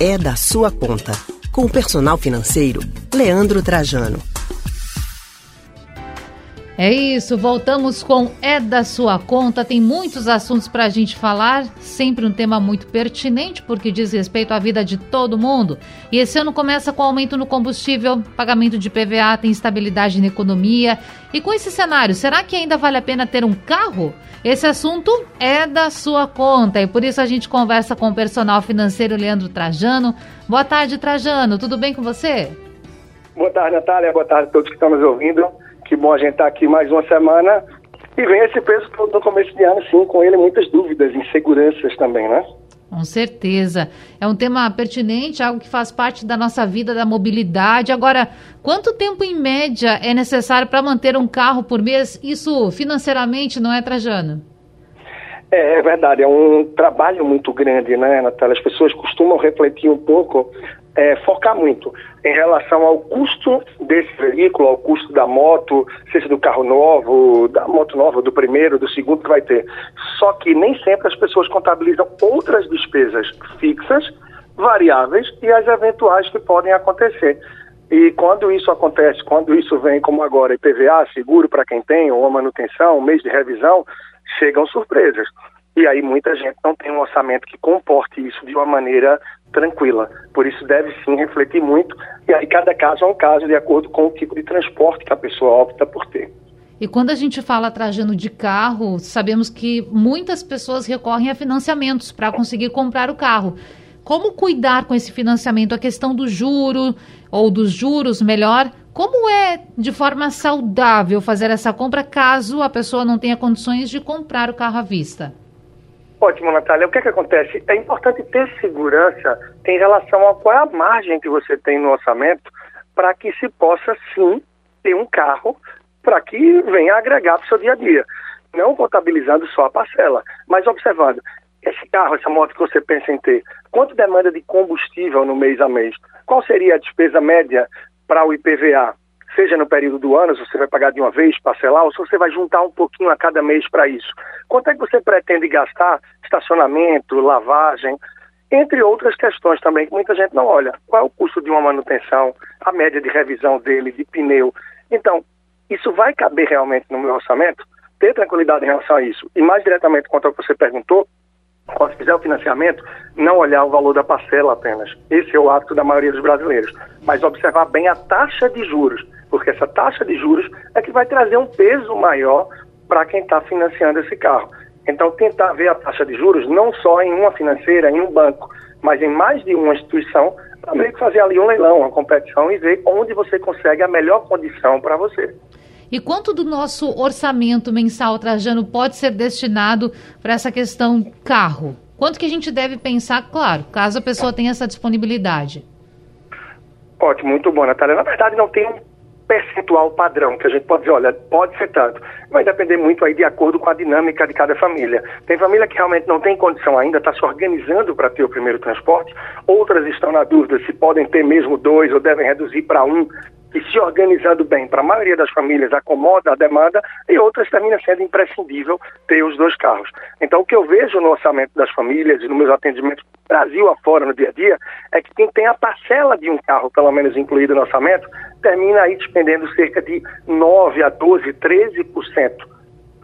é da sua conta. Com o personal financeiro, Leandro Trajano. É isso, voltamos com É da Sua Conta. Tem muitos assuntos para a gente falar, sempre um tema muito pertinente, porque diz respeito à vida de todo mundo. E esse ano começa com aumento no combustível, pagamento de PVA, tem estabilidade na economia. E com esse cenário, será que ainda vale a pena ter um carro? Esse assunto é da sua conta e por isso a gente conversa com o personal financeiro Leandro Trajano. Boa tarde, Trajano. Tudo bem com você? Boa tarde, Natália. Boa tarde a todos que estão nos ouvindo. Que bom a gente estar tá aqui mais uma semana. E vem esse peso todo no começo de ano, sim, com ele muitas dúvidas, inseguranças também, né? Com certeza. É um tema pertinente, algo que faz parte da nossa vida, da mobilidade. Agora, quanto tempo em média é necessário para manter um carro por mês? Isso financeiramente não é, Trajano? É, é verdade, é um trabalho muito grande, né, Natália? As pessoas costumam refletir um pouco é, focar muito em relação ao custo desse veículo, ao custo da moto, seja do carro novo, da moto nova, do primeiro, do segundo que vai ter. Só que nem sempre as pessoas contabilizam outras despesas fixas, variáveis e as eventuais que podem acontecer. E quando isso acontece, quando isso vem como agora, IPVA, seguro para quem tem, ou manutenção, mês de revisão, chegam surpresas. E aí muita gente não tem um orçamento que comporte isso de uma maneira tranquila. Por isso deve sim refletir muito, e aí cada caso é um caso de acordo com o tipo de transporte que a pessoa opta por ter. E quando a gente fala trajando de carro, sabemos que muitas pessoas recorrem a financiamentos para conseguir comprar o carro. Como cuidar com esse financiamento? A questão do juro, ou dos juros, melhor. Como é de forma saudável fazer essa compra caso a pessoa não tenha condições de comprar o carro à vista? Ótimo, Natália. O que, é que acontece? É importante ter segurança em relação a qual é a margem que você tem no orçamento para que se possa, sim, ter um carro para que venha agregar para o seu dia a dia. Não contabilizando só a parcela, mas observando, esse carro, essa moto que você pensa em ter, quanto demanda de combustível no mês a mês? Qual seria a despesa média para o IPVA? seja no período do ano, se você vai pagar de uma vez, parcelar, ou se você vai juntar um pouquinho a cada mês para isso. Quanto é que você pretende gastar? Estacionamento, lavagem, entre outras questões também que muita gente não olha. Qual é o custo de uma manutenção, a média de revisão dele, de pneu. Então, isso vai caber realmente no meu orçamento? Ter tranquilidade em relação a isso. E mais diretamente quanto ao que você perguntou, quando fizer o financiamento, não olhar o valor da parcela apenas. Esse é o hábito da maioria dos brasileiros. Mas observar bem a taxa de juros porque essa taxa de juros é que vai trazer um peso maior para quem está financiando esse carro. Então, tentar ver a taxa de juros não só em uma financeira, em um banco, mas em mais de uma instituição, para meio que fazer ali um leilão, uma competição e ver onde você consegue a melhor condição para você. E quanto do nosso orçamento mensal, Trajano, pode ser destinado para essa questão carro? Quanto que a gente deve pensar, claro, caso a pessoa tenha essa disponibilidade? Ótimo, muito bom, Natália. Na verdade, não tem um percentual padrão, que a gente pode dizer, olha, pode ser tanto. Vai depender muito aí de acordo com a dinâmica de cada família. Tem família que realmente não tem condição ainda, está se organizando para ter o primeiro transporte, outras estão na dúvida se podem ter mesmo dois ou devem reduzir para um que se organizando bem para a maioria das famílias acomoda a demanda e outras termina sendo imprescindível ter os dois carros. Então o que eu vejo no orçamento das famílias e nos meus atendimentos Brasil afora no dia a dia é que quem tem a parcela de um carro pelo menos incluído no orçamento termina aí despendendo cerca de 9 a 12, 13%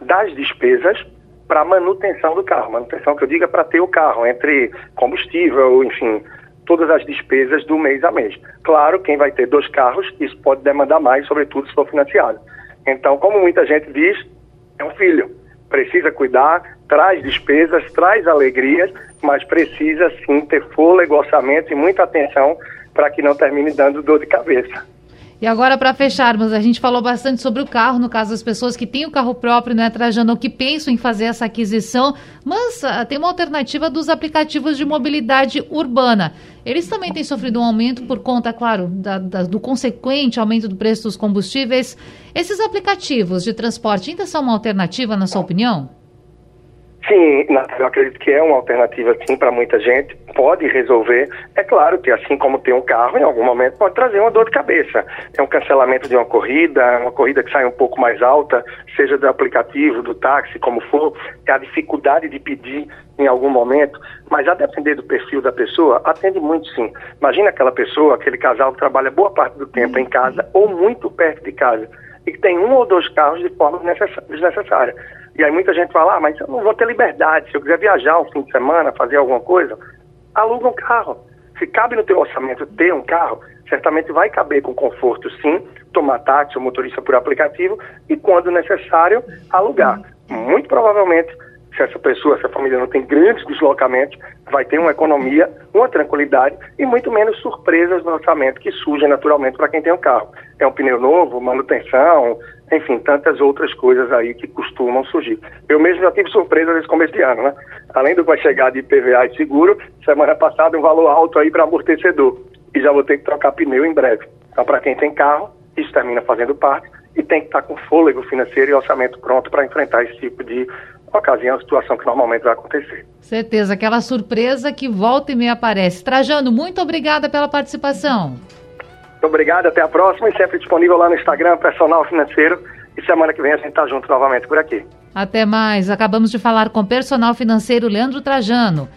das despesas para manutenção do carro. Manutenção que eu diga para ter o carro, entre combustível, enfim, todas as despesas do mês a mês. Claro, quem vai ter dois carros, isso pode demandar mais, sobretudo se for financiado. Então, como muita gente diz, é um filho. Precisa cuidar, traz despesas, traz alegrias, mas precisa sim ter fôlego, orçamento e muita atenção para que não termine dando dor de cabeça. E agora, para fecharmos, a gente falou bastante sobre o carro, no caso das pessoas que têm o carro próprio, né, Trajano, que pensam em fazer essa aquisição, mas uh, tem uma alternativa dos aplicativos de mobilidade urbana. Eles também têm sofrido um aumento por conta, claro, da, da, do consequente aumento do preço dos combustíveis. Esses aplicativos de transporte ainda são uma alternativa, na sua opinião? Sim, eu acredito que é uma alternativa sim para muita gente, pode resolver. É claro que assim como tem um carro, em algum momento pode trazer uma dor de cabeça. É um cancelamento de uma corrida, uma corrida que sai um pouco mais alta, seja do aplicativo, do táxi, como for, é a dificuldade de pedir em algum momento, mas a depender do perfil da pessoa, atende muito sim. Imagina aquela pessoa, aquele casal que trabalha boa parte do tempo em casa ou muito perto de casa e que tem um ou dois carros de forma desnecessária. E aí muita gente fala, ah, mas eu não vou ter liberdade, se eu quiser viajar um fim de semana, fazer alguma coisa, aluga um carro. Se cabe no teu orçamento ter um carro, certamente vai caber com conforto sim, tomar táxi ou motorista por aplicativo e quando necessário, alugar. Muito provavelmente se essa pessoa, essa família não tem grandes deslocamentos, vai ter uma economia, uma tranquilidade e muito menos surpresas no orçamento que surgem naturalmente para quem tem um carro. É um pneu novo, manutenção, enfim, tantas outras coisas aí que costumam surgir. Eu mesmo já tive surpresa nesse começo de ano, né? Além do que vai chegar de IPVA e seguro, semana passada um valor alto aí para amortecedor. E já vou ter que trocar pneu em breve. Então, para quem tem carro, isso termina fazendo parte e tem que estar com fôlego financeiro e orçamento pronto para enfrentar esse tipo de ocasião, situação que normalmente vai acontecer. Certeza, aquela surpresa que volta e me aparece. Trajano, muito obrigada pela participação. Muito obrigado, até a próxima e sempre disponível lá no Instagram, Personal Financeiro. E semana que vem a gente está junto novamente por aqui. Até mais. Acabamos de falar com o personal financeiro Leandro Trajano.